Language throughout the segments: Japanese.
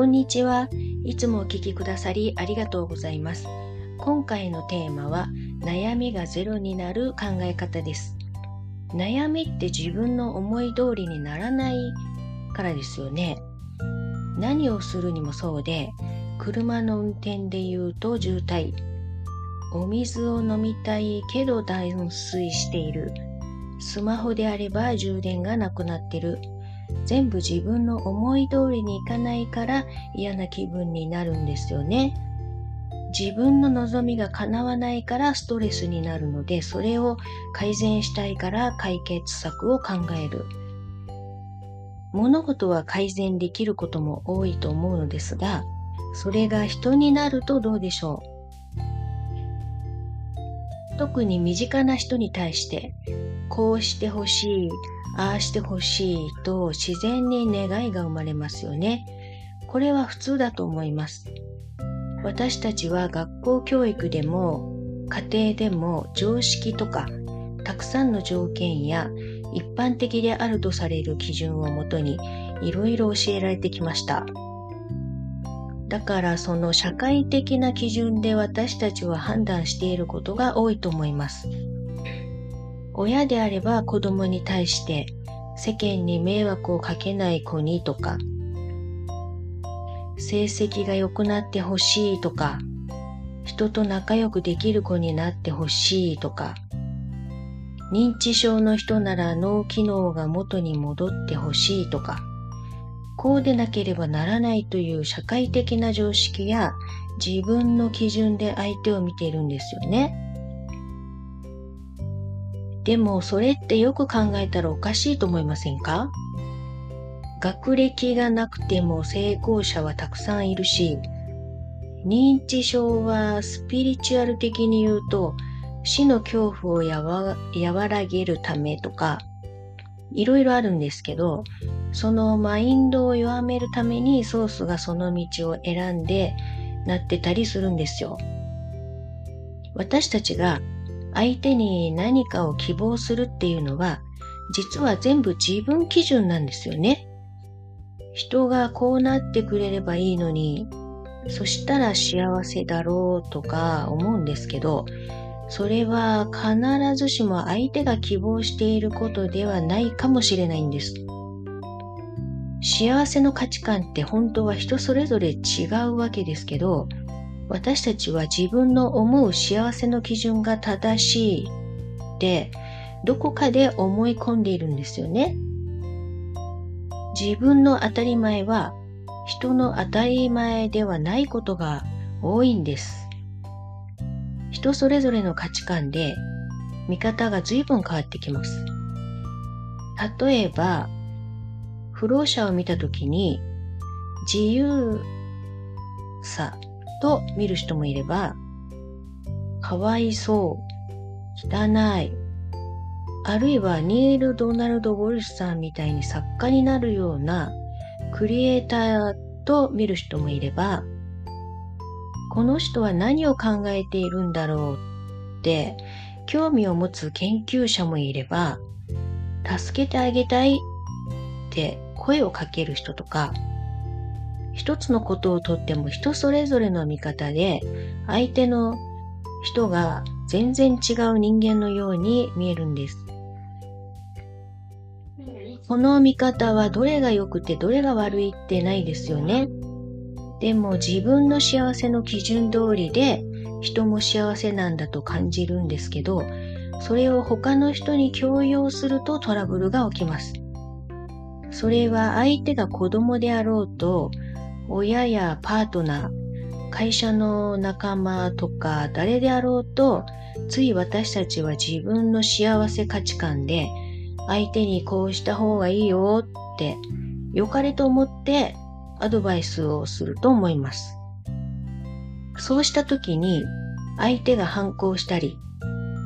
こんにちは。いつもお聞きくださりありがとうございます。今回のテーマは悩みがゼロになる考え方です。悩みって自分の思い通りにならないからですよね。何をするにもそうで、車の運転で言うと渋滞。お水を飲みたいけど断水している。スマホであれば充電がなくなってる。全部自分の思い通りにいかないから嫌な気分になるんですよね。自分の望みが叶わないからストレスになるので、それを改善したいから解決策を考える。物事は改善できることも多いと思うのですが、それが人になるとどうでしょう？特に身近な人に対して、こうしてほしい、ああしてほしいと自然に願いが生まれますよね。これは普通だと思います。私たちは学校教育でも家庭でも常識とかたくさんの条件や一般的であるとされる基準をもとにいろいろ教えられてきました。だからその社会的な基準で私たちは判断していることが多いと思います。親であれば子供に対して世間に迷惑をかけない子にとか、成績が良くなってほしいとか、人と仲良くできる子になってほしいとか、認知症の人なら脳機能が元に戻ってほしいとか、こうでなければならないという社会的な常識や自分の基準で相手を見ているんですよね。でもそれってよく考えたらおかしいと思いませんか？学歴がなくても成功者はたくさんいるし、認知症はスピリチュアル的に言うと死の恐怖をやわ和らげるためとか、いろいろあるんですけど、そのマインドを弱めるためにソースがその道を選んでなってたりするんですよ。私たちが相手に何かを希望するっていうのは、実は全部自分基準なんですよね。人がこうなってくれればいいのに、そしたら幸せだろうとか思うんですけど、それは必ずしも相手が希望していることではないかもしれないんです。幸せの価値観って本当は人それぞれ違うわけですけど、私たちは自分の思う幸せの基準が正しいってどこかで思い込んでいるんですよね。自分の当たり前は人の当たり前ではないことが多いんです。人それぞれの価値観で見方が随分変わってきます。例えば、不老者を見たときに自由さと見る人もいれば、かわいそう、汚い、あるいはニール・ドナルド・ウォルシュさんみたいに作家になるようなクリエイターと見る人もいれば、この人は何を考えているんだろうって興味を持つ研究者もいれば、助けてあげたいって声をかける人とか、一つのことをとっても人それぞれの見方で相手の人が全然違う人間のように見えるんです。この見方はどれが良くてどれが悪いってないですよね。でも自分の幸せの基準通りで人も幸せなんだと感じるんですけど、それを他の人に強要するとトラブルが起きます。それは相手が子供であろうと、親やパートナー、会社の仲間とか誰であろうと、つい私たちは自分の幸せ価値観で相手にこうした方がいいよって良かれと思ってアドバイスをすると思います。そうした時に相手が反抗したり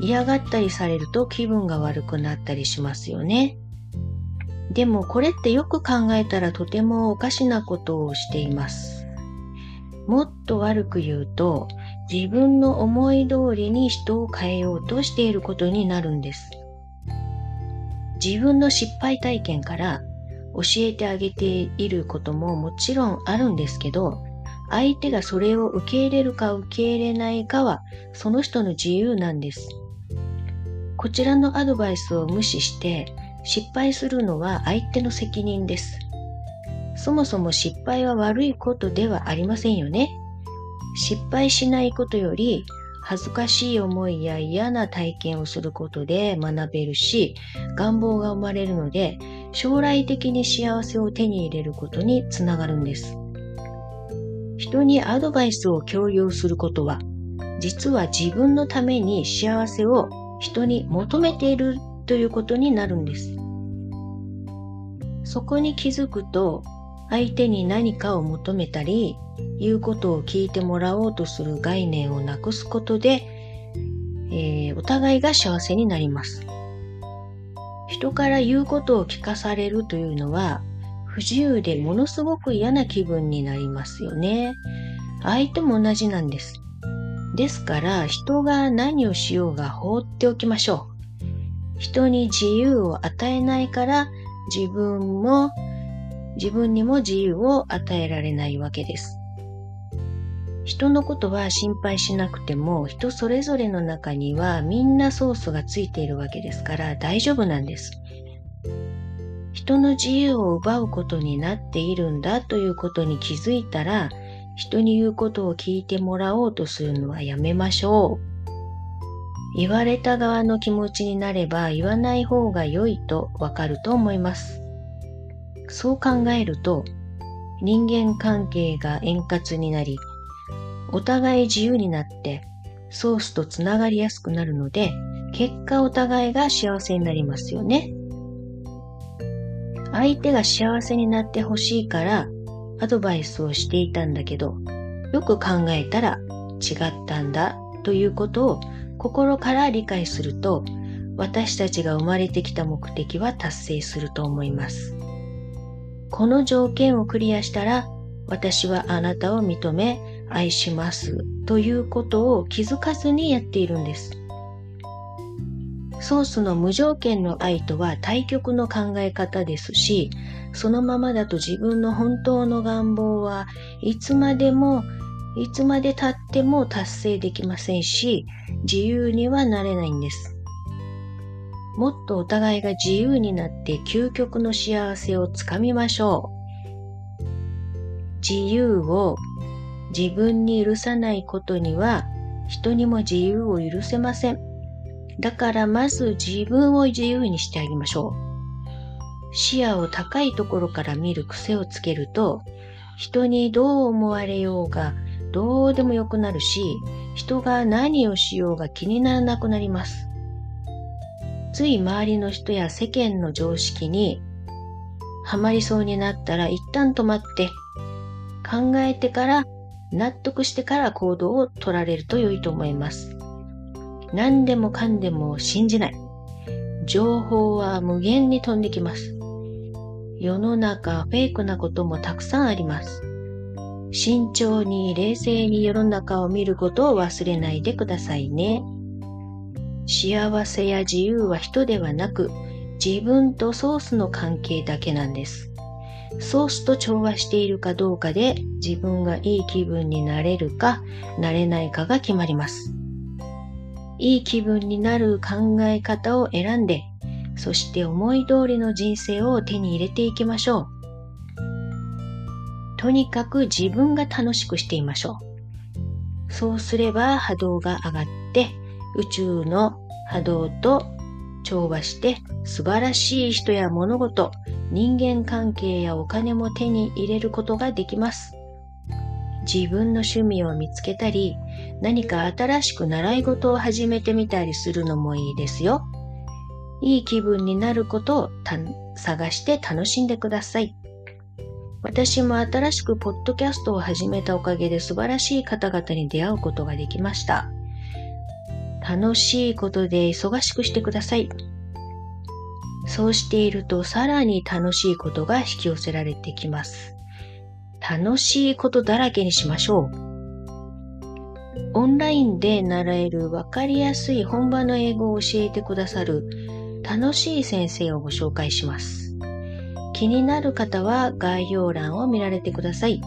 嫌がったりされると気分が悪くなったりしますよね。でもこれってよく考えたらとてもおかしなことをしています。もっと悪く言うと、自分の思い通りに人を変えようとしていることになるんです。自分の失敗体験から教えてあげていることももちろんあるんですけど、相手がそれを受け入れるか受け入れないかはその人の自由なんです。こちらのアドバイスを無視して失敗するのは相手の責任です。そもそも失敗は悪いことではありませんよね。失敗しないことより恥ずかしい思いや嫌な体験をすることで学べるし、願望が生まれるので、将来的に幸せを手に入れることにつながるんです。人にアドバイスを共有することは、実は自分のために幸せを人に求めているということになるんです。そこに気づくと、相手に何かを求めたり、言うことを聞いてもらおうとする概念をなくすことで、えー、お互いが幸せになります。人から言うことを聞かされるというのは、不自由でものすごく嫌な気分になりますよね。相手も同じなんです。ですから人が何をしようが放っておきましょう。人に自由を与えないから自分も自分にも自由を与えられないわけです。人のことは心配しなくても人それぞれの中にはみんなソースがついているわけですから大丈夫なんです。人の自由を奪うことになっているんだということに気づいたら人に言うことを聞いてもらおうとするのはやめましょう。言われた側の気持ちになれば言わない方が良いとわかると思います。そう考えると人間関係が円滑になりお互い自由になってソースとつながりやすくなるので、結果お互いが幸せになりますよね。相手が幸せになってほしいからアドバイスをしていたんだけど、よく考えたら違ったんだということを心から理解すると、私たちが生まれてきた目的は達成すると思います。この条件をクリアしたら、私はあなたを認め、愛しますということを気づかずにやっているんです。ソースの無条件の愛とは対極の考え方ですし、そのままだと自分の本当の願望はいつまでも、いつまで経っても達成できませんし、自由にはなれないんです。もっとお互いが自由になって究極の幸せをつかみましょう。自由を自分に許さないことには人にも自由を許せません。だからまず自分を自由にしてあげましょう。視野を高いところから見る癖をつけると、人にどう思われようがどうでもよくなるし、人が何をしようが気にならなくなります。つい周りの人や世間の常識にはまりそうになったら一旦止まって考えてから納得してから行動を取られると良いと思います。何でもかんでも信じない。情報は無限に飛んできます。世の中フェイクなこともたくさんあります。慎重に冷静に世の中を見ることを忘れないでくださいね。幸せや自由は人ではなく自分とソースの関係だけなんです。ソースと調和しているかどうかで自分がいい気分になれるかなれないかが決まります。いい気分になる考え方を選んで、そして思い通りの人生を手に入れていきましょう。とにかく自分が楽しくしていましょう。そうすれば波動が上がって宇宙の波動と調和して素晴らしい人や物事、人間関係やお金も手に入れることができます。自分の趣味を見つけたり、何か新しく習い事を始めてみたりするのもいいですよ。いい気分になることを探して楽しんでください。私も新しくポッドキャストを始めたおかげで素晴らしい方々に出会うことができました。楽しいことで忙しくしてください。そうしているとさらに楽しいことが引き寄せられてきます。楽しいことだらけにしましょう。オンラインで習えるわかりやすい本場の英語を教えてくださる楽しい先生をご紹介します。気になる方は概要欄を見られてください。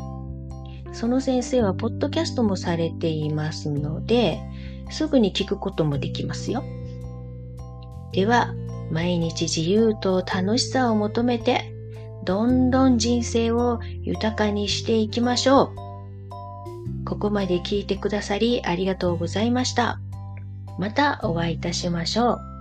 その先生はポッドキャストもされていますので、すぐに聞くこともできますよ。では、毎日自由と楽しさを求めて、どんどん人生を豊かにしていきましょう。ここまで聞いてくださりありがとうございました。またお会いいたしましょう。